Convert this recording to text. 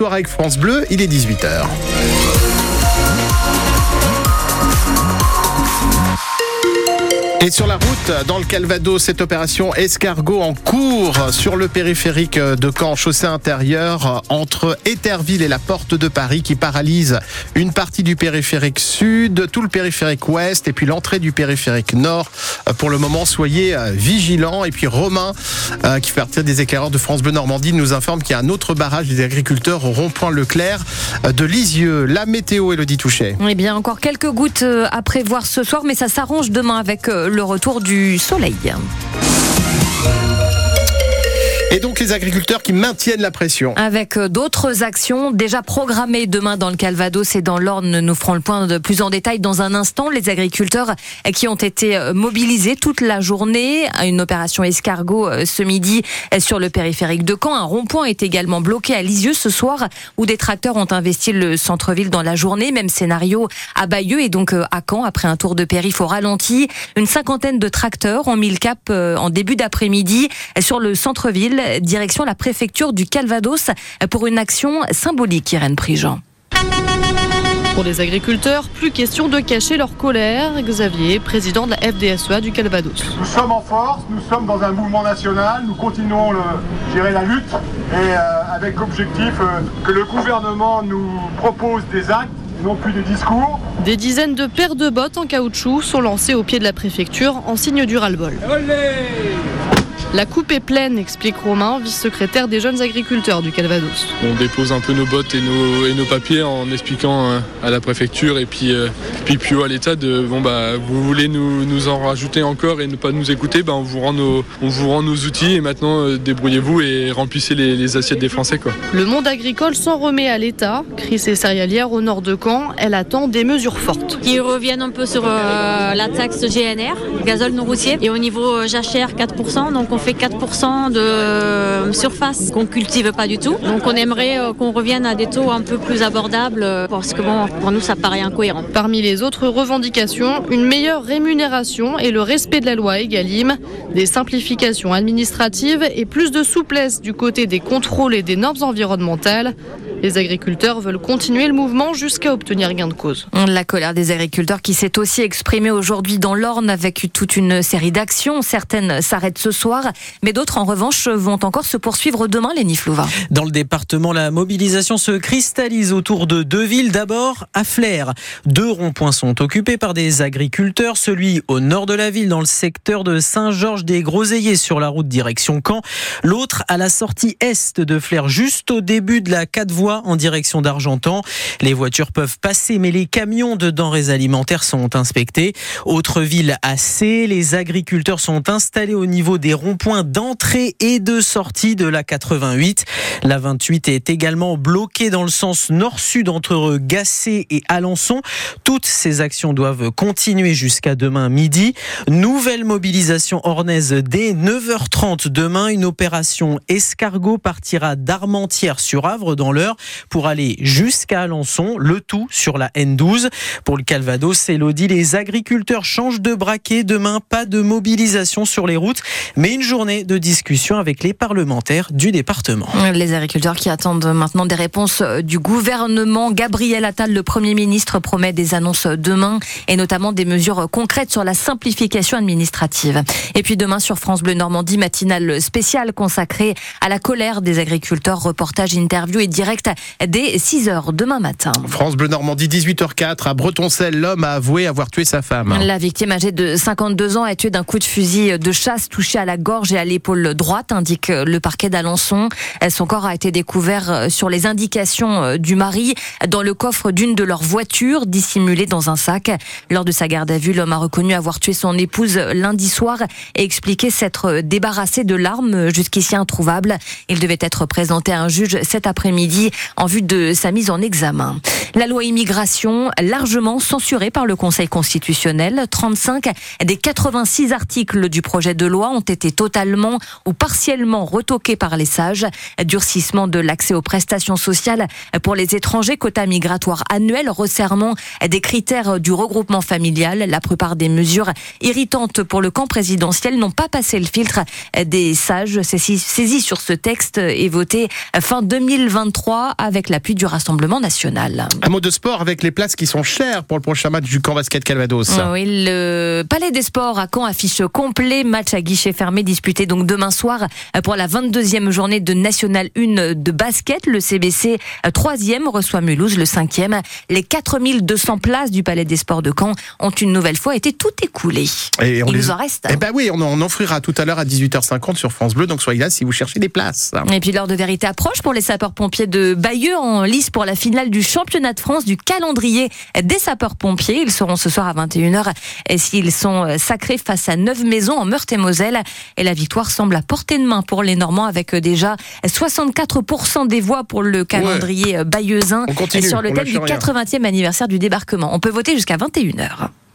soir avec France Bleu, il est 18h. Et sur la route, dans le Calvados, cette opération escargot en cours sur le périphérique de Caen, chaussée intérieure entre Éterville et la porte de Paris qui paralyse une partie du périphérique sud, tout le périphérique ouest et puis l'entrée du périphérique nord. Pour le moment, soyez vigilants. Et puis Romain, euh, qui fait partie des éclaireurs de France Bleu Normandie, nous informe qu'il y a un autre barrage des agriculteurs au rond-point Leclerc de Lisieux. La météo, Elodie Touchet. Eh bien, encore quelques gouttes euh, à prévoir ce soir, mais ça s'arrange demain avec euh, le retour du soleil. Et donc les agriculteurs qui maintiennent la pression. Avec euh, d'autres actions déjà programmées demain dans le Calvados et dans l'Orne, nous ferons le point de plus en détail dans un instant. Les agriculteurs qui ont été euh, mobilisés toute la journée à une opération escargot euh, ce midi sur le périphérique de Caen. Un rond-point est également bloqué à Lisieux ce soir où des tracteurs ont investi le centre-ville dans la journée. Même scénario à Bayeux et donc à Caen après un tour de périph' au ralenti. Une cinquantaine de tracteurs ont mis le cap en début d'après-midi sur le centre-ville direction la préfecture du Calvados pour une action symbolique, Irène Prigent. Pour les agriculteurs, plus question de cacher leur colère. Xavier, président de la FDSEA du Calvados. Nous sommes en force, nous sommes dans un mouvement national, nous continuons le, gérer la lutte et euh, avec objectif euh, que le gouvernement nous propose des actes non plus des discours. Des dizaines de paires de bottes en caoutchouc sont lancées au pied de la préfecture en signe du ras-le-bol. La coupe est pleine, explique Romain, vice-secrétaire des jeunes agriculteurs du Calvados. On dépose un peu nos bottes et nos, et nos papiers en expliquant euh, à la préfecture et puis, euh, puis, puis à l'État de bon bah vous voulez nous, nous, en rajouter encore et ne pas nous écouter, bah, on, vous rend nos, on vous rend nos outils et maintenant euh, débrouillez-vous et remplissez les, les, assiettes des Français. Quoi. Le monde agricole s'en remet à l'État. Chris et céréalière au nord de Caen, elle attend des mesures fortes. Qui reviennent un peu sur euh, la taxe GNR, gazole non routier, et au niveau jachère 4%, donc on fait 4% de surface qu'on cultive pas du tout. Donc on aimerait euh, qu'on revienne à des taux un peu plus abordables euh, parce que bon, pour nous ça paraît incohérent. Parmi les autres revendications, une meilleure rémunération et le respect de la loi Egalim, des simplifications administratives et plus de souplesse du côté des contrôles et des normes environnementales. Les agriculteurs veulent continuer le mouvement jusqu'à obtenir gain de cause. La colère des agriculteurs qui s'est aussi exprimée aujourd'hui dans l'Orne avec toute une série d'actions. Certaines s'arrêtent ce soir, mais d'autres en revanche vont encore se poursuivre demain, les Flouva. Dans le département, la mobilisation se cristallise autour de deux villes. D'abord, à Flers. Deux ronds-points sont occupés par des agriculteurs. Celui au nord de la ville, dans le secteur de Saint-Georges-des-Groseilliers, sur la route direction Caen. L'autre à la sortie est de Flers, juste au début de la 4 voies en direction d'Argentan. Les voitures peuvent passer, mais les camions de denrées alimentaires sont inspectés. Autre ville assez, les agriculteurs sont installés au niveau des ronds-points d'entrée et de sortie de la 88. La 28 est également bloquée dans le sens nord-sud entre Gassé et Alençon. Toutes ces actions doivent continuer jusqu'à demain midi. Nouvelle mobilisation ornaise dès 9h30 demain. Une opération escargot partira d'Armentières sur Avre dans l'heure pour aller jusqu'à Alençon, le tout sur la N12. Pour le Calvados, Elodie, les agriculteurs changent de braquet. Demain, pas de mobilisation sur les routes, mais une journée de discussion avec les parlementaires du département. Les agriculteurs qui attendent maintenant des réponses du gouvernement. Gabriel Attal, le Premier ministre, promet des annonces demain et notamment des mesures concrètes sur la simplification administrative. Et puis demain sur France Bleu Normandie, matinale spéciale consacrée à la colère des agriculteurs, reportage, interview et direct dès 6h demain matin. France Bleu Normandie, 18h04. À Bretoncelle, l'homme a avoué avoir tué sa femme. La victime âgée de 52 ans a tué d'un coup de fusil de chasse touché à la gorge et à l'épaule droite, indique le parquet d'Alençon. Son corps a été découvert sur les indications du mari dans le coffre d'une de leurs voitures, dissimulée dans un sac. Lors de sa garde à vue, l'homme a reconnu avoir tué son épouse lundi soir et expliqué s'être débarrassé de l'arme jusqu'ici introuvable. Il devait être présenté à un juge cet après-midi en vue de sa mise en examen. La loi immigration, largement censurée par le Conseil constitutionnel, 35 des 86 articles du projet de loi ont été totalement ou partiellement retoqués par les sages. Durcissement de l'accès aux prestations sociales pour les étrangers, quota migratoire annuel, resserrement des critères du regroupement familial. La plupart des mesures irritantes pour le camp présidentiel n'ont pas passé le filtre des sages saisis sur ce texte et voté fin 2023 avec l'appui du Rassemblement national. Un mot de sport avec les places qui sont chères pour le prochain match du camp basket Calvados. Oui, le Palais des Sports à Caen affiche complet, match à guichet fermé disputé donc demain soir pour la 22e journée de National 1 de basket. Le CBC 3e reçoit Mulhouse, le 5e. Les 4200 places du Palais des Sports de Caen ont une nouvelle fois été tout écoulées. Et on Il les- nous en reste. Eh ben oui, on en offrira tout à l'heure à 18h50 sur France Bleu, donc soyez là si vous cherchez des places. Et puis l'heure de vérité approche pour les sapeurs-pompiers de Bayeux en lice pour la finale du championnat de France du calendrier des sapeurs-pompiers. Ils seront ce soir à 21h et s'ils sont euh, sacrés face à neuf maisons en Meurthe-et-Moselle. Et la victoire semble à portée de main pour les Normands avec euh, déjà 64% des voix pour le calendrier euh, bayeuxin continue, sur le thème du rien. 80e anniversaire du débarquement. On peut voter jusqu'à 21h.